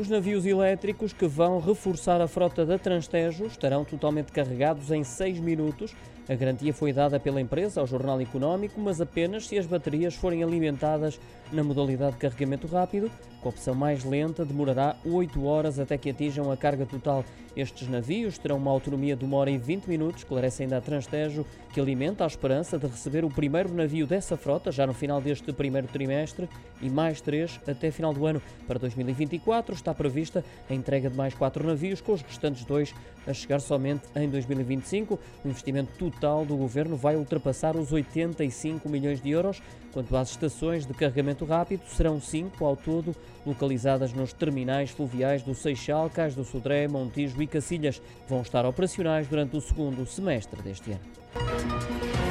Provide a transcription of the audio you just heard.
Os navios elétricos que vão reforçar a frota da Transtejo estarão totalmente carregados em 6 minutos. A garantia foi dada pela empresa ao Jornal Económico, mas apenas se as baterias forem alimentadas na modalidade de carregamento rápido. Com a opção mais lenta, demorará 8 horas até que atinjam a carga total. Estes navios terão uma autonomia de 1 hora e 20 minutos, esclarece ainda a Transtejo, que alimenta a esperança de receber o primeiro navio dessa frota já no final deste primeiro trimestre e mais três até final do ano. Para 2024 está prevista a entrega de mais quatro navios, com os restantes dois a chegar somente em 2025. O investimento total do governo vai ultrapassar os 85 milhões de euros. Quanto às estações de carregamento rápido, serão cinco ao todo, localizadas nos terminais fluviais do Seixal, Cais do Sodré, Montijo e Cacilhas. Vão estar operacionais durante o segundo semestre deste ano.